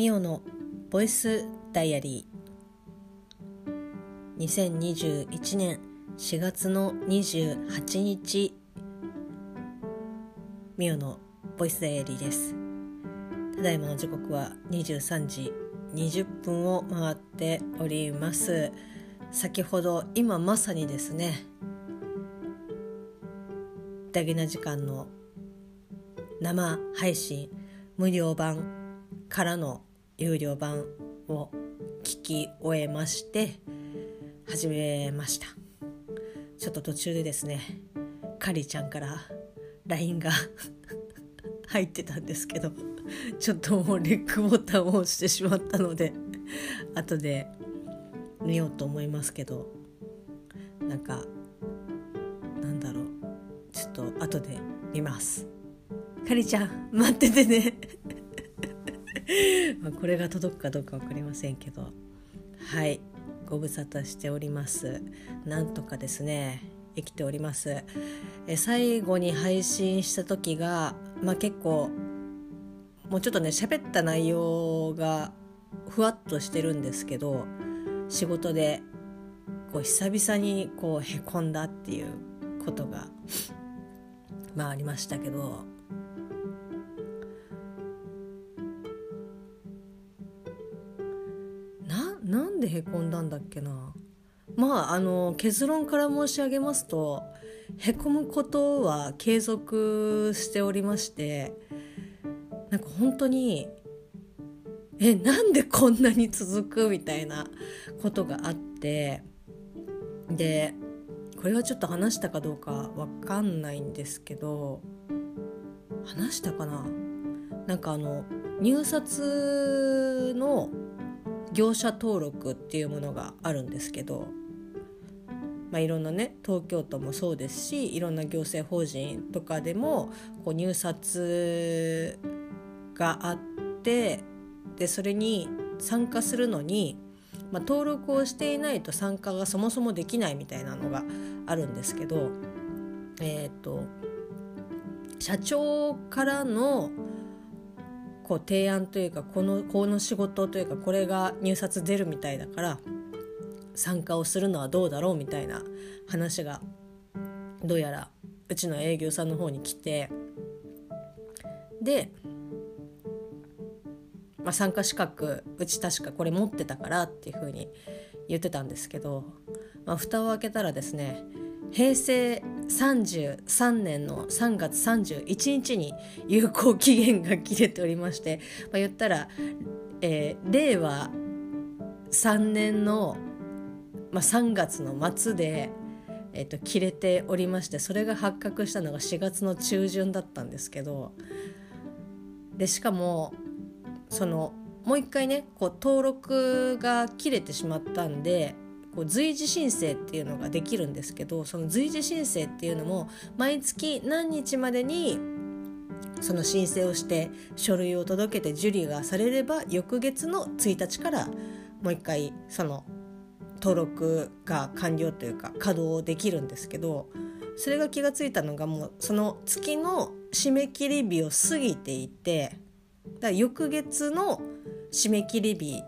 ミオのボイスダイアリー。2021年4月の28日ミオのボイスダイアリーです。ただいまの時刻は23時20分を回っております。先ほど今まさにですねダゲな時間の生配信無料版からの有料版を聞き終えまして始めました。ちょっと途中でですねかりちゃんから LINE が 入ってたんですけどちょっともうレックボタンを押してしまったので後で見ようと思いますけどなんかなんだろう。ちょっと後で見ます。かりちゃん待っててね。まこれが届くかどうか分かりませんけど。はい。ご無沙汰しております。なんとかですね。生きております。え最後に配信した時がまあ結構もうちょっとね喋った内容がふわっとしてるんですけど仕事でこう久々にこうへこんだっていうことがまあありましたけどでへこんだんだっけな。まああの結論から申し上げますとへこむことは継続しておりましてなんか本当にえなんでこんなに続くみたいなことがあってでこれはちょっと話したかどうかわかんないんですけど話したかな？なんかあの入札の業者登録っていうものがあるんですけど、まあ、いろんなね東京都もそうですしいろんな行政法人とかでもこう入札があってでそれに参加するのに、まあ、登録をしていないと参加がそもそもできないみたいなのがあるんですけどえっ、と社長からのこう提案というかこのこの仕事というかこれが入札出るみたいだから参加をするのはどうだろうみたいな話がどうやらうちの営業さんの方に来てで、まあ、参加資格うち確かこれ持ってたからっていうふうに言ってたんですけど、まあ、蓋を開けたらですね平成33年の3月31日に有効期限が切れておりまして、まあ、言ったら、えー、令和3年の、まあ、3月の末で、えー、と切れておりましてそれが発覚したのが4月の中旬だったんですけどでしかもそのもう一回ねこう登録が切れてしまったんでこう随時申請っていうのができるんですけどその随時申請っていうのも毎月何日までにその申請をして書類を届けて受理がされれば翌月の1日からもう一回その登録が完了というか稼働できるんですけどそれが気が付いたのがもうその月の締め切り日を過ぎていてだから翌月の締め切り日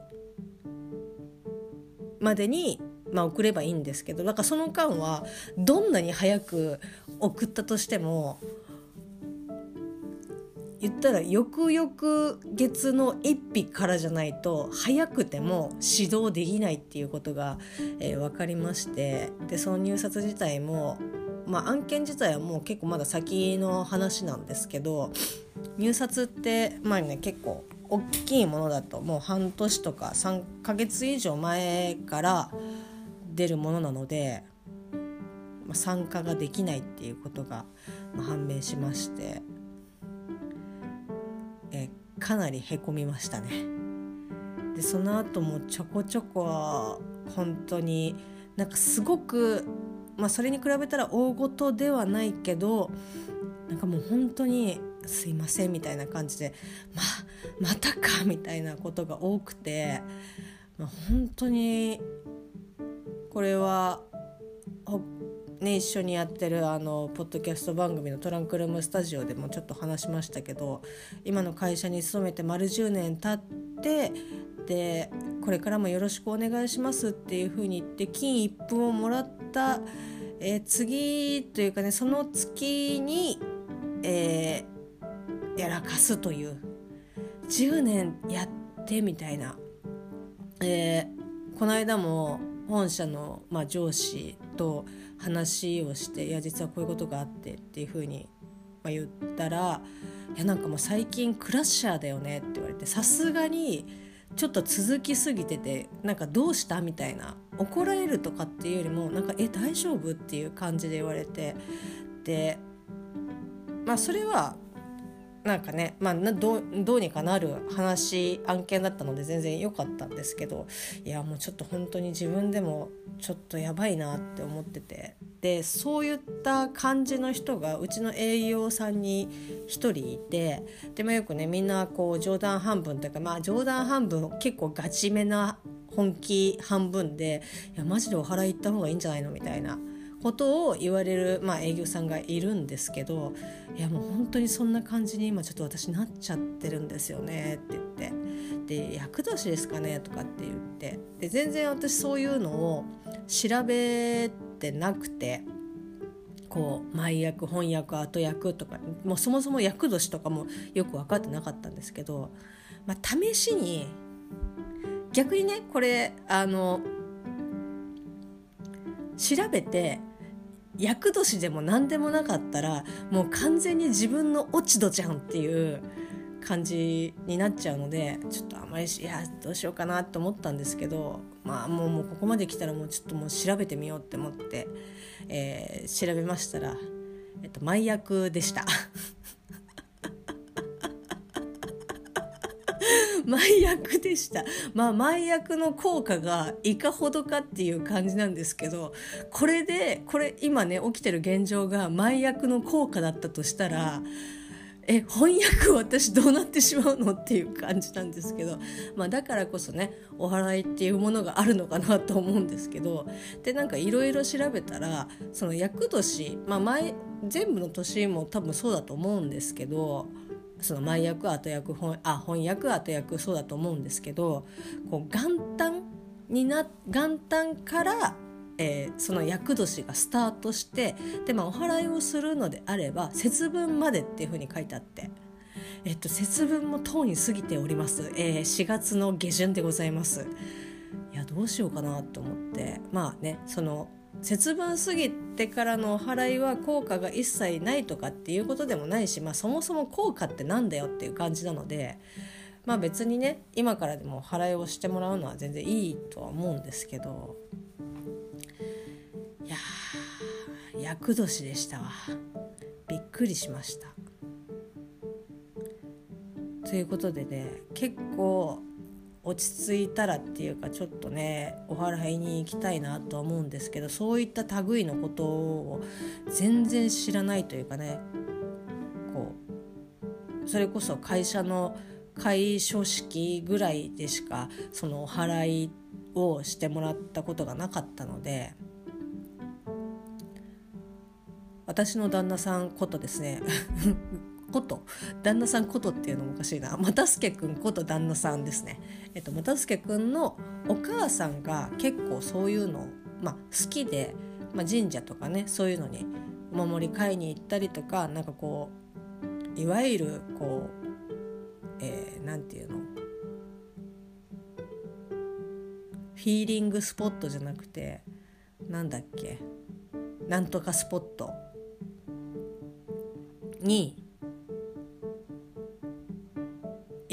までにまあ、送ればいいんですけどだからその間はどんなに早く送ったとしても言ったら翌々月の1日からじゃないと早くても指導できないっていうことが、えー、分かりましてでその入札自体も、まあ、案件自体はもう結構まだ先の話なんですけど入札ってまあね結構大きいものだともう半年とか3ヶ月以上前から出るものなので、ま、参加ができないっていうことが、判明しましてえかなりへこみましたね。でその後もちょこちょこは本当になんかすごく、まあ、それに比べたら大ごとではないけどなんかもう本当に「すいません」みたいな感じで「ままたか」みたいなことが多くて、まあ、本当にこれはね、一緒にやってるあのポッドキャスト番組のトランクルームスタジオでもちょっと話しましたけど今の会社に勤めて丸10年経ってでこれからもよろしくお願いしますっていうふうに言って金一封をもらった、えー、次というかねその月に、えー、やらかすという10年やってみたいな、えー、この間も本社の、まあ、上司と話をして「いや実はこういうことがあって」っていうふうに、まあ、言ったら「いやなんかもう最近クラッシャーだよね」って言われてさすがにちょっと続きすぎててなんかどうした？みたいな怒られるとかっていうよりもなんかえ大丈夫？っていう感じで言われてでまあそれはなんかね、まあ、どうにかなる話案件だったので全然良かったんですけどいやもうちょっと本当に自分でもちょっとやばいなって思っててでそういった感じの人がうちの営業さんに1人いてでもよくねみんなこう冗談半分というかまあ冗談半分結構ガチめな本気半分でいやマジでお払い行った方がいいんじゃないのみたいな。ことを言われる、まあ、営業さんがいるんですけどいやもう本当にそんな感じに今ちょっと私なっちゃってるんですよねって言って。で厄年ですかね？とかって言って。で全然私そういうのを調べてなくて。こう前役翻訳後役とかもうそもそも厄年とかもよく分かってなかったんですけど、まあ、試しに逆にねこれあの調べて厄年でも何でもなかったらもう完全に自分の落ち度じゃんっていう感じになっちゃうのでちょっとあまりいやどうしようかなと思ったんですけどまあもうもうここまで来たらもうちょっともう調べてみようって思って、えー、調べましたら、えっと、前役でした。前役でしたまあ前役の効果がいかほどかっていう感じなんですけどこれでこれ今ね起きてる現状が前役の効果だったとしたらえ翻訳私どうなってしまうのっていう感じなんですけど、まあ、だからこそねお祓いっていうものがあるのかなと思うんですけどでなんかいろいろ調べたらその厄年、まあ前、全部の年も多分そうだと思うんですけどその前役後役本あ翻訳後役そうだと思うんですけどこう元旦にな元旦から、えー、その厄年がスタートしてで、まあ、お祓いをするのであれば節分までっていうふうに書いてあって。えっと、節分もとうに過ぎております、えー、4月の下旬でございますいやどうしようかなと思ってまあねその節分過ぎてからのお祓いは効果が一切ないとかっていうことでもないし、まあ、そもそも効果ってなんだよっていう感じなので、まあ、別にね今からでもお祓いをしてもらうのは全然いいとは思うんですけどいやー厄年でしたわびっくりしました。ということでね結構落ち着いたらっていうかちょっとねお祓いに行きたいなとは思うんですけどそういった類のことを全然知らないというかねこうそれこそ会社の会書式ぐらいでしかそのお祓いをしてもらったことがなかったので私の旦那さんことですね。こと旦那さんことっていうのもおかしいな。又助君こと旦那さんですね。えっと、又助君のお母さんが結構そういうの、まあ、好きで、まあ、神社とかねそういうのにお守り買いに行ったりとかなんかこういわゆるこうえー、て言うの？フィーリングスポットじゃなくてなんだっけ？なんとかスポットに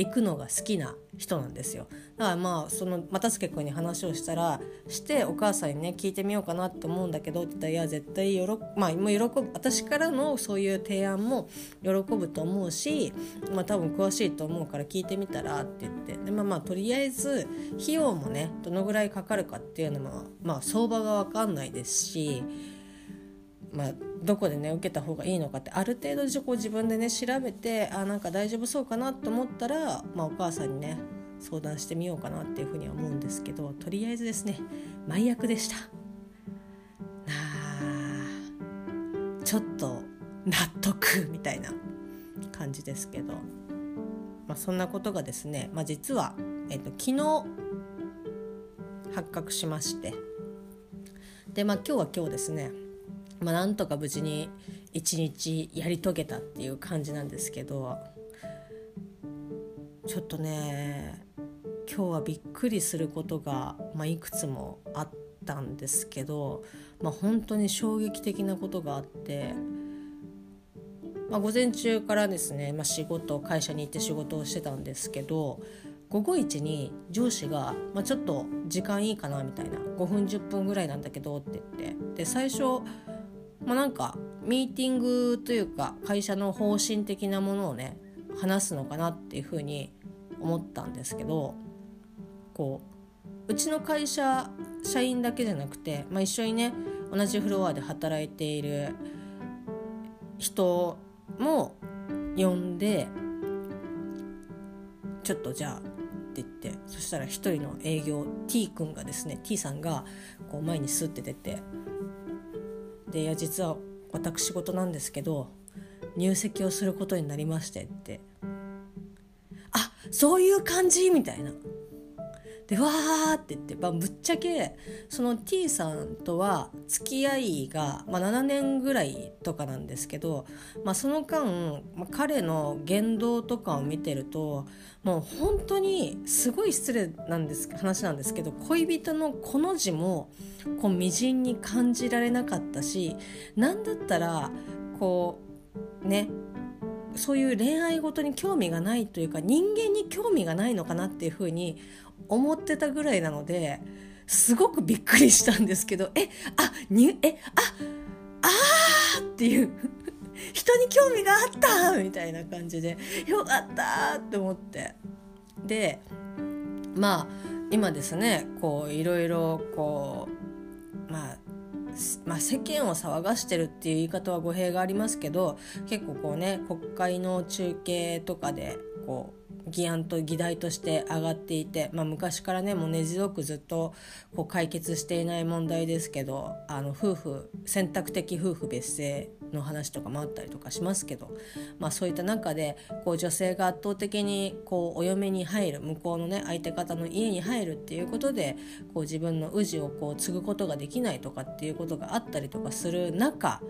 行くのが好きな人なんですよだからまあその又助君に話をしたらしてお母さんにね聞いてみようかなって思うんだけどって言ったら「いや絶対喜,、まあ、もう喜ぶ私からのそういう提案も喜ぶと思うし、まあ、多分詳しいと思うから聞いてみたら」って言ってで、まあ、まあとりあえず費用もねどのぐらいかかるかっていうのも、まあ、相場が分かんないですし。まあ、どこでね受けた方がいいのかってある程度こう自分でね調べてあなんか大丈夫そうかなと思ったら、まあ、お母さんにね相談してみようかなっていうふうには思うんですけどとりあえずですね前役でした。あちょっと納得みたいな感じですけど、まあ、そんなことがですね、まあ、実はえっと、昨日発覚しましてでまあ今日は今日ですね、まあ、なんとか無事に一日やり遂げたっていう感じなんですけどちょっとね今日はびっくりすることが、まあ、いくつもあったんですけど、まあ、本当に衝撃的なことがあって。まあ、午前中からですね、まあ、仕事会社に行って仕事をしてたんですけど午後一に上司が、まあ、ちょっと時間いいかなみたいな5分10分ぐらいなんだけどって言ってで最初、まあ、なんかミーティングというか会社の方針的なものをね話すのかなっていうふうに思ったんですけどこううちの会社社員だけじゃなくて、まあ、一緒にね同じフロアで働いている人も呼んでちょっとじゃあって言ってそしたら一人の営業 T 君がですね T さんがこう前にスッて出てでいや実は私事なんですけど入籍をすることになりましてって。あそういう感じ？みたいな。でわーって言って、まあ、ぶっちゃけその T さんとは付き合いが、まあ、7年ぐらいとかなんですけど、まあ、その間、まあ、彼の言動とかを見てるともう本当にすごい失礼なんです話なんですけど恋人のこの字もこう微塵に感じられなかったし何だったらこうねそういう恋愛ごとに興味がないというか人間に興味がないのかなっていうふうに思ってたぐらいなのですごくびっくりしたんですけどえあにえああーっていう人に興味があったみたいな感じでよかったって思って。でまあ今ですねこういろいろこうまあまあ、世間を騒がしてるっていう言い方は語弊がありますけど結構こうね国会の中継とかでこう議案と議題として上がっていて、まあ、昔からねもう根強くずっとこう解決していない問題ですけどあの夫婦選択的夫婦別姓の話とかもあったりとかしますけど、まあ、そういった中でこう女性が圧倒的にこうお嫁に入る向こうのね相手方の家に入るっていうことでこう自分の氏をこう継ぐことができないとかっていうことがあったりとかする中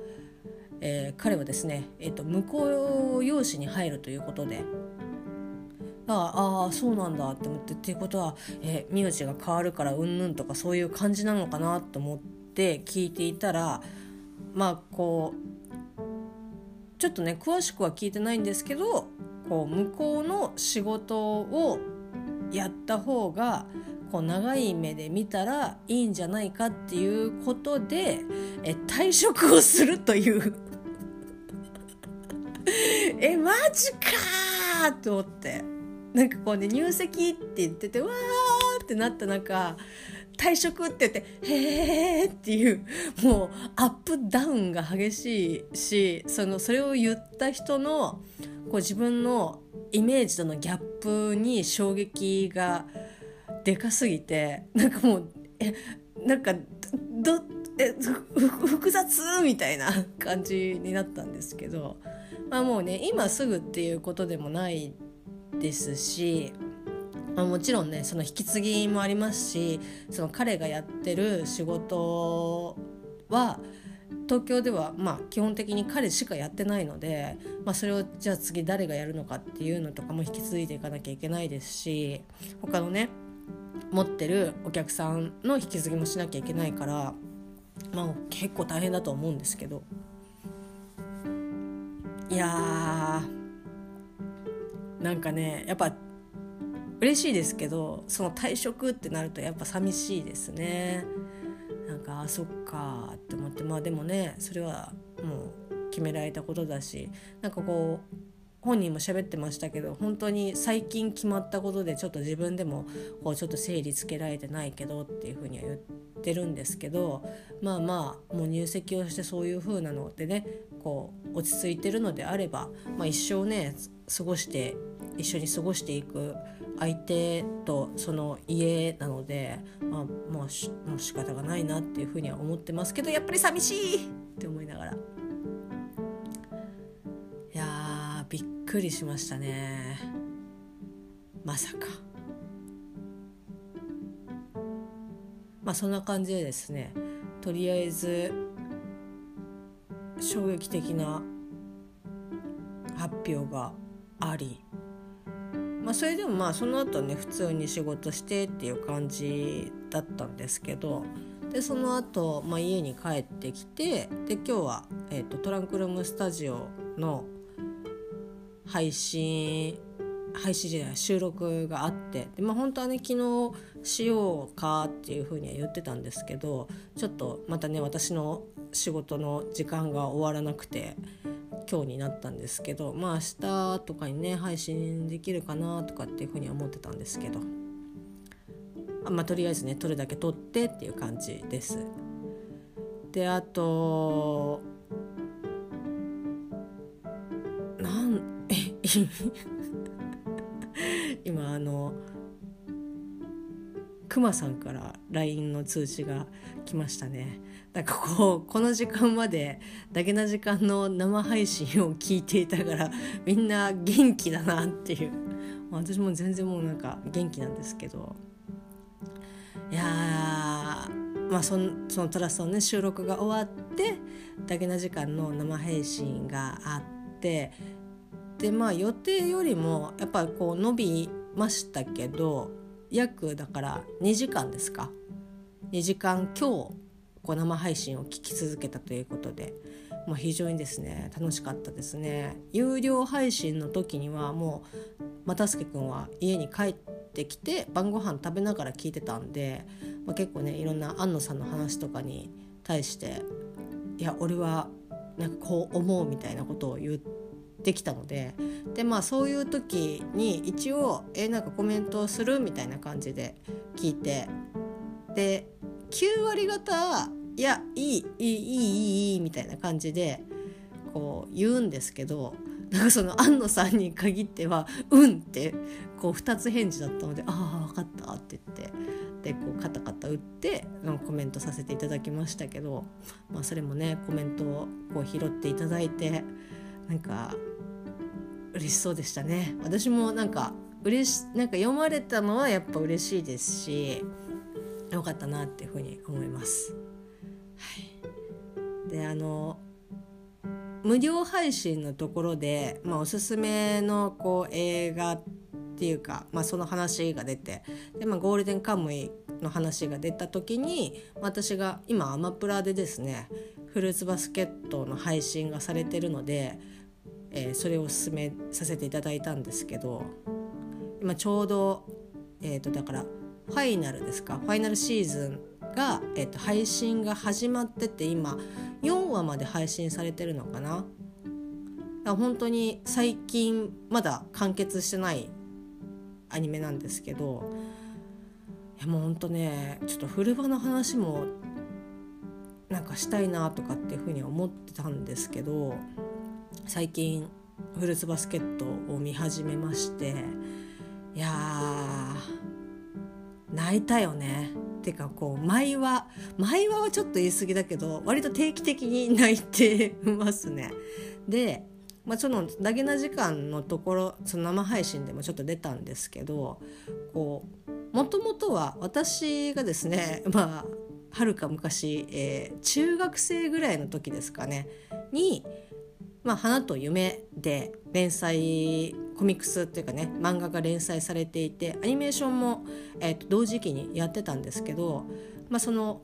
えー、彼はですね、えーと、向こう養子に入るということでああそうなんだって思ってっていうことは、えー、名字が変わるからうんぬんとかそういう感じなのかなと思って聞いていたらまあこうちょっとね詳しくは聞いてないんですけどこう向こうの仕事をやった方がこう長い目で見たらいいんじゃないかっていうことでえ退職をするという えマジかと思って。なんかこうね入籍って言っててわーってなった中退職って言って「へーっていうもうアップダウンが激しいしそのそれを言った人のこう自分のイメージとのギャップに衝撃がでかすぎてなんかもうえなんかどえ複雑みたいな感じになったんですけど、まあ、もうね今すぐっていうことでもないですし、まあ、もちろんねその引き継ぎもありますしその彼がやってる仕事は東京ではまあ基本的に彼しかやってないので、まあ、それをじゃあ次誰がやるのかっていうのとかも引き継いでいかなきゃいけないですし他のね持ってるお客さんの引き継ぎもしなきゃいけないから、まあ、結構大変だと思うんですけど。いやなんかねやっぱ嬉しいですけどその退職ってなるとやっぱ寂しいですね。なんかあそっかって思って。まあでもねそれはもう決められたことだしなんかこう本人も喋ってましたけど本当に最近決まったことでちょっと自分でもこうちょっと整理つけられてないけどっていうふうには言ってるんですけどまあまあもう入籍をしてそういうふうなのでねこう落ち着いてるのであれば、まあ、一生ね過ごして一緒に過ごしていく相手とその家なので、まあ、もうしもう仕方がないなっていうふうには思ってますけどやっぱり寂しいって思いながら。いやびっくりしましたね。まさか。まあそんな感じでですねとりあえず衝撃的な発表があり、まあ、それでもまあその後ね普通に仕事してっていう感じだったんですけどでその後、まあ家に帰ってきてで今日は、えーと、トランクルームスタジオの配信配信じゃない収録があってで、まあ、本当はね昨日しようかっていうふうには言ってたんですけどちょっとまたね私の仕事の時間が終わらなくて今日になったんですけどまあ明日とかにね配信できるかなとかっていうふうには思ってたんですけどあまあとりあえずね撮るだけ撮ってっていう感じです。であとなん 今あのくまさんから LINE の通知が来ましたねなんかこうこの時間までだけな時間の生配信を聞いていたからみんな元気だなっていう。私も全然もうなんか元気なんですけど。いやまあそのそのトラストのね収録が終わってだけな時間の生配信があってでまあ予定よりもやっぱこう伸びましたけど約だから2時間ですか。2時間今日こう生配信を聞き続けたということで、まあ、非常にですね楽しかったですね有料配信の時にはもう又助君は家に帰ってきて晩ご飯食べながら聞いてたんで、まあ、結構ねいろんな安野さんの話とかに対していや俺はなんかこう思うみたいなことを言ってきたのででまあそういう時に一応「えなんかコメントをする?」みたいな感じで聞いてで9割方いやいいいいいいいいみたいな感じでこう言うんですけどなんかその安野さんに限っては「うん」ってこう2つ返事だったので「ああ分かった」って言ってでこうカタカタ打ってコメントさせていただきましたけど、まあ、それもねコメントをこう拾っていただいてなんか嬉しそうでしたね私もなんか嬉しなんか読まれたのはやっぱ嬉しいですしよかったなっていうふうに思います。はい、であの無料配信のところで、まあ、おすすめのこう映画っていうか、まあ、その話が出てで、まあ、ゴールデンカムイの話が出た時に私が今アマプラでですねフルーツバスケットの配信がされてるので、えー、それをおすすめさせていただいたんですけど今ちょうど、えー、とだからファイナルですか？ファイナルシーズンが、えっと、配信が始まってて今4話まで配信されてるのかな？本当に最近まだ完結してないアニメなんですけどいやもうほんとねちょっと古場の話もなんかしたいなとかっていうふうに思ってたんですけど最近フルーツバスケットを見始めましていや泣いたよね。てかこう毎話毎話はちょっと言い過ぎだけど割と定期的に泣いてますね。でまあ、そのダゲな時間のところその生配信でもちょっと出たんですけどこうもともとは私がですね まあはるか昔、えー、中学生ぐらいの時ですかねにまあ、花と夢で連載コミックスっていうかね漫画が連載されていてアニメーションも、えー、と同時期にやってたんですけど、まあ、その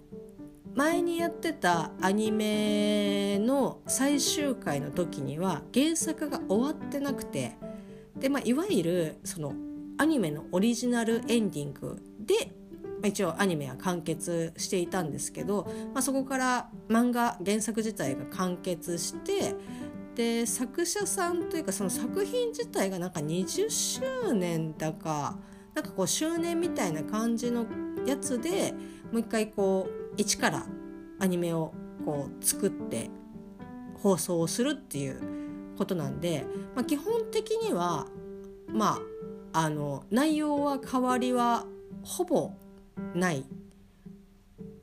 前にやってたアニメの最終回の時には原作が終わってなくてで、まあ、いわゆるそのアニメのオリジナルエンディングで一応アニメは完結していたんですけど、まあ、そこから漫画原作自体が完結してで作者さんというかその作品自体がなんか20周年だかなんかこう周年みたいな感じのやつでもう一回こう一からアニメをこう作って放送をするっていうことなんで、まあ、基本的にはまああの内容は変わりはほぼない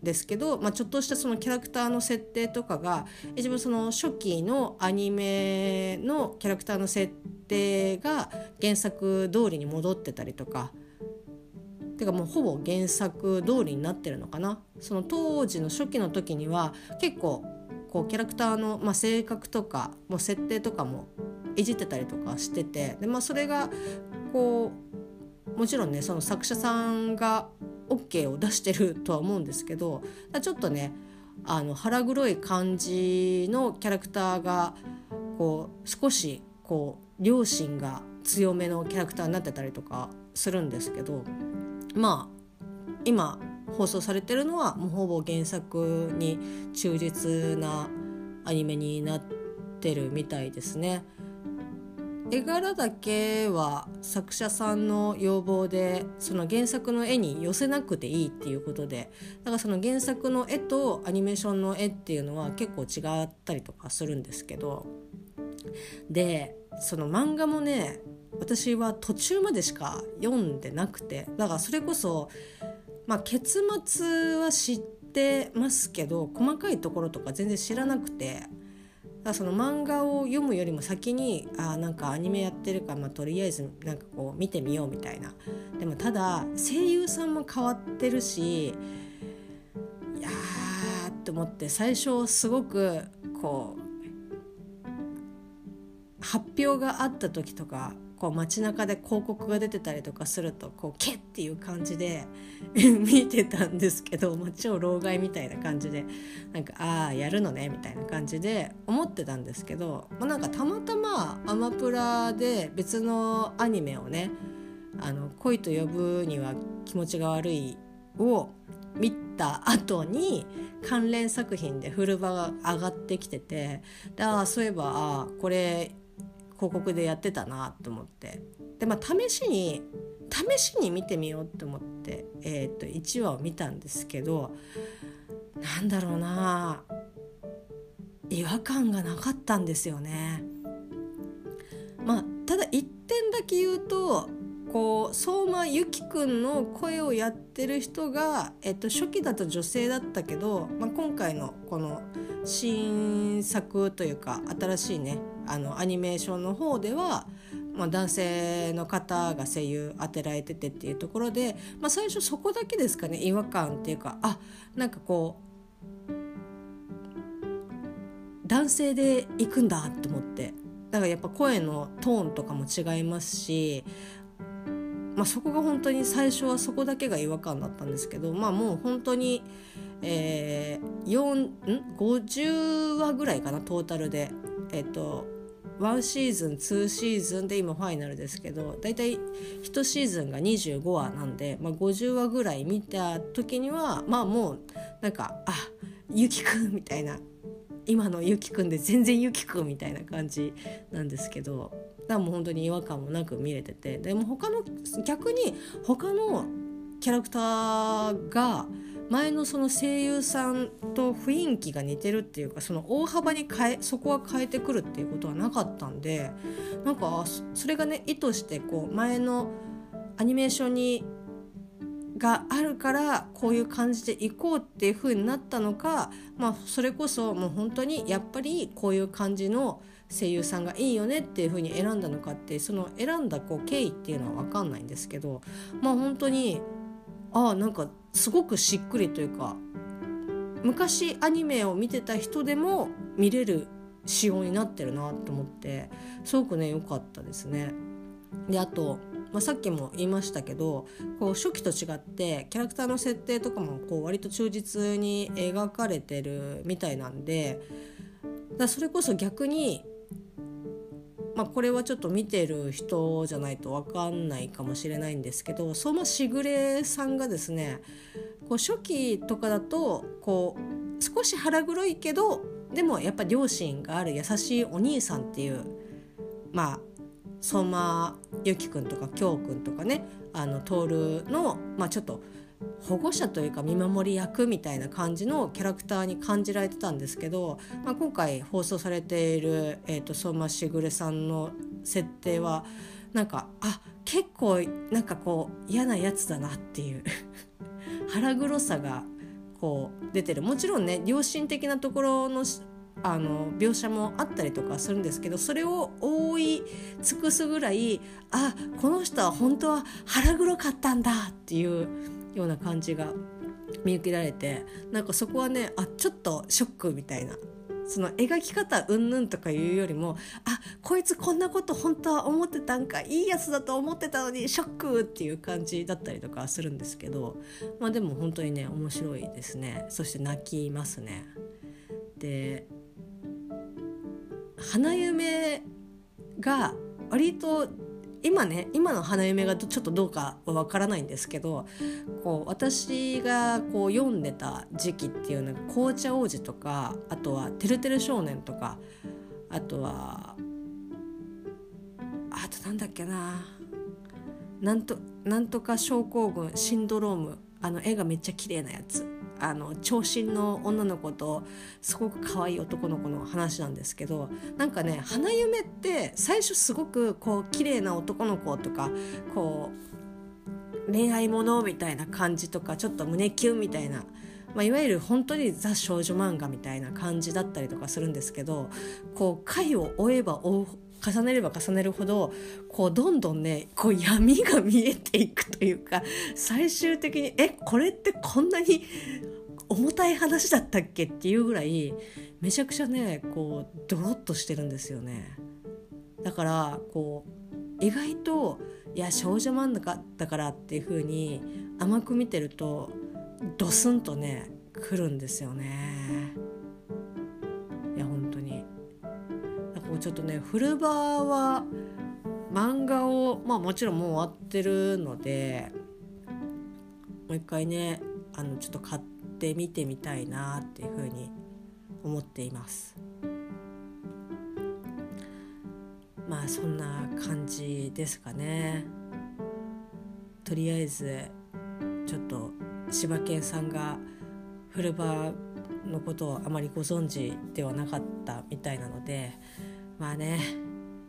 ですけど、まあ、ちょっとしたそのキャラクターの設定とかが一部その初期のアニメのキャラクターの設定が原作通りに戻ってたりとかてかもうほぼ原作通りになってるのかな。その当時の初期の時には結構こうキャラクターの、まあ、性格とかも設定とかもいじってたりとかしててで、まあ、それがこうもちろんねその作者さんが OK を出してるとは思うんですけどちょっとねあの腹黒い感じのキャラクターがこう少しこう両親が強めのキャラクターになってたりとかするんですけどまあ今放送されてるのはもうほぼ原作に忠実なアニメになってるみたいですね。絵柄だけは作者さんの要望でその原作の絵に寄せなくていいっていうことでだからその原作の絵とアニメーションの絵っていうのは結構違ったりとかするんですけどでその漫画もね私は途中までしか読んでなくてだからそれこそ、まあ、結末は知ってますけど細かいところとか全然知らなくて。だその漫画を読むよりも先にあなんかアニメやってるから、まあ、とりあえずなんかこう見てみようみたいな。でもただ声優さんも変わってるしいやーって思って最初すごくこう発表があった時とかこう街中で広告が出てたりとかするとこうケッっていう感じで 見てたんですけど、まあ、超老害みたいな感じでなんかああやるのねみたいな感じで思ってたんですけど、まあ、なんかたまたまアマプラで別のアニメをね「あの恋と呼ぶには気持ちが悪い」を見た後に関連作品でフルバが上がってきててああそういえばあこれ広告でやってたなと思ってでまあ試しに試しに見てみようって思って、えー、と1話を見たんですけどなんだろうな違和感がなかったんですよね。まあ、ただ一点だけ言うとこう相馬由紀くんの声をやってる人が、えっと、初期だと女性だったけど、まあ、今回のこの新作というか新しいねあのアニメーションの方では、まあ、男性の方が声優当てられててっていうところで、まあ、最初そこだけですかね違和感っていうかあなんかこう男性で行くんだと思って。だからやっぱ声のトーンとかも違いますしまあ、そこが本当に最初はそこだけが違和感だったんですけどまあもう本当に、えー、4ん50話ぐらいかなトータルで。えっ、と1シーズン2シーズンで今ファイナルですけど大体1シーズンが25話なんで、まあ、50話ぐらい見た時にはまあもうなんかあゆきくんみたいな今のゆきくんで全然ゆきくんみたいな感じなんですけどだもう本当に違和感もなく見れててでも他の逆に他のキャラクターが前のその声優さんと雰囲気が似てるっていうかその大幅に変えそこは変えてくるっていうことはなかったんでなんかそれがね意図してこう前のアニメーションにがあるからこういう感じでいこうっていう風になったのか、まあ、それこそもう本当にやっぱりこういう感じの声優さんがいいよねっていう風に選んだのかってその選んだこう経緯っていうのは分かんないんですけどまあ本当にああなんかすごくしっくりというか昔アニメを見てた人でも見れる仕様になってるなと思ってすごくね良かったですね。であと、まあ、さっきも言いましたけどこう初期と違ってキャラクターの設定とかもこう割と忠実に描かれてるみたいなんでだそれこそ逆にまあ、これはちょっと見てる人じゃないと分かんないかもしれないんですけど相馬しぐれさんがですねこう初期とかだとこう少し腹黒いけどでもやっぱ両親がある優しいお兄さんっていうまあ相馬由紀くんとか京くんとかねあの徹の、まあ、ちょっと保護者というか見守り役みたいな感じのキャラクターに感じられてたんですけど、まあ、今回放送されている、えーと、相馬しぐれさんの設定はなんかあ結構なんかこう嫌なやつだなっていう 腹黒さがこう出てる。もちろんね良心的なところのあの描写もあったりとかするんですけどそれを覆い尽くすぐらいあこの人は本当は腹黒かったんだっていうような感じが見受けられてなんかそこはねあちょっとショックみたいなその描き方うんぬんとかいうよりもあこいつこんなこと本当は思ってたんかいいやつだと思ってたのにショックっていう感じだったりとかするんですけどまあでも本当にね面白いですねそして泣きますね。で花嫁が割と今ね今の花嫁がちょっとどうかは分からないんですけどこう私がこう読んでた時期っていうのが「紅茶王子」とかあとは「てるてる少年」とかあとはあとなんだっけななんとなんとか症候群シンドロームあの絵がめっちゃ綺麗なやつ。あの長身の女の子とすごく可愛い男の子の話なんですけどなんかね花嫁って最初すごくこう綺麗な男の子とかこう恋愛ものみたいな感じとかちょっと胸キュンみたいな。まあ、いわゆる本当にザ少女漫画みたいな感じだったりとかするんですけどこう回を追えば追う重ねれば重ねるほどこうどんどんねこう闇が見えていくというか最終的にえこれってこんなに重たい話だったっけっていうぐらいめちゃくちゃねこうドロッとしてるんですよね。だからこう意外といや少女漫画だからっていう風に甘く見てるとドスンとね来るんですよね。ちょっとね古場は漫画をまあもちろんもう終わってるのでもう一回ねあのちょっと買ってみてみたいなっていうふうに思っています。まあそんな感じですかね。とりあえずちょっと柴犬さんが古場のことをあまりご存知ではなかったみたいなのでまあね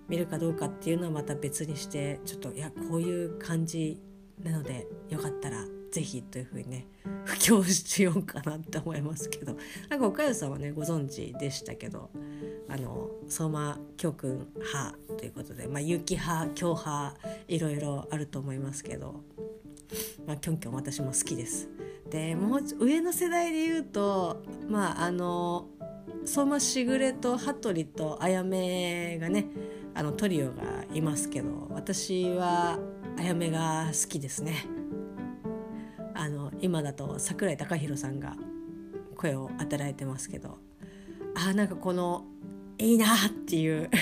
見るかどうかっていうのはまた別にしてちょっといやこういう感じなのでよかったら是非というふうにね 布教しようかなって思いますけどなんか岡谷さんはねご存知でしたけどあの相馬京君派ということでまあ結城派京派いろいろあると思いますけどまあキョンキョン私も好きです。でもう上の世代で言うとまああの相馬しぐれと羽鳥とあやめがねあのトリオがいますけど私はあやめが好きですね。あの今だと櫻井貴宏さんが声を与えてますけどあなんかこのいいなっていう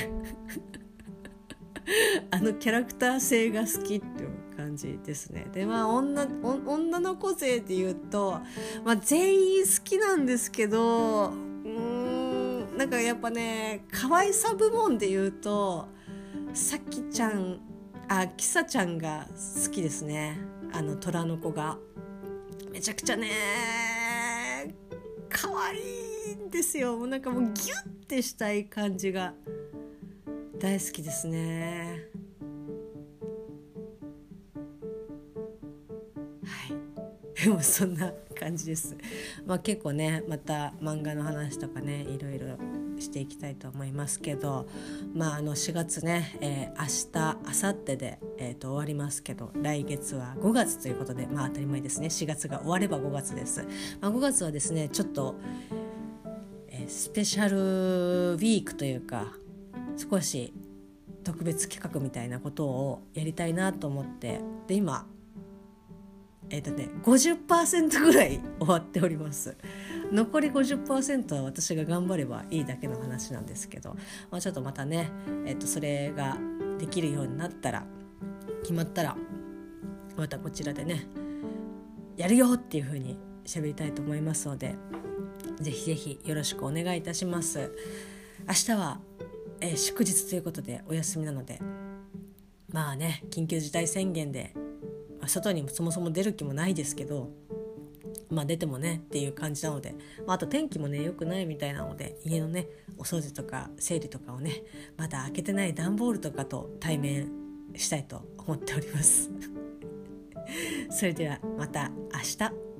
あのキャラクター性が好きっていう感じですね。でまあ女女の子勢で言うと、まあ、全員好きなんですけどなんかやっぱね可愛さ部門で言うとさきちゃんあきさちゃんが好きですね。あの虎の子が。めちゃくちゃね可愛いんですよ。もうなんかもうギュッてしたい感じが。大好きですね。はい。でもそんな感じです。まあ、結構ねまた漫画の話とかねいろいろしていきたいと思いますけど、まあ、あの4月ね、えー、明日明後日で、えー、と終わりますけど来月は5月ということでまあ当たり前ですね4月が終われば5月です。まあ、5月はですねちょっと、えー、スペシャルウィークというか少し特別企画みたいなことをやりたいなと思ってで今えっ、ー、とね50%ぐらい終わっております。残り50%は私が頑張ればいいだけの話なんですけど、まあ、ちょっとまたね、えー、とそれができるようになったら決まったらまたこちらでねやるよっていう風に喋りたいと思いますのでぜひぜひよろしくお願いいたします。明日は、えー、祝日ということでお休みなのでまあね緊急事態宣言で外にそもそも出る気もないですけどまあ出てもねっていう感じなので、まあ、あと天気もね良くないみたいなので家のねお掃除とか整理とかをねまだ開けてない段ボールとかと対面したいと思っております。それではまた明日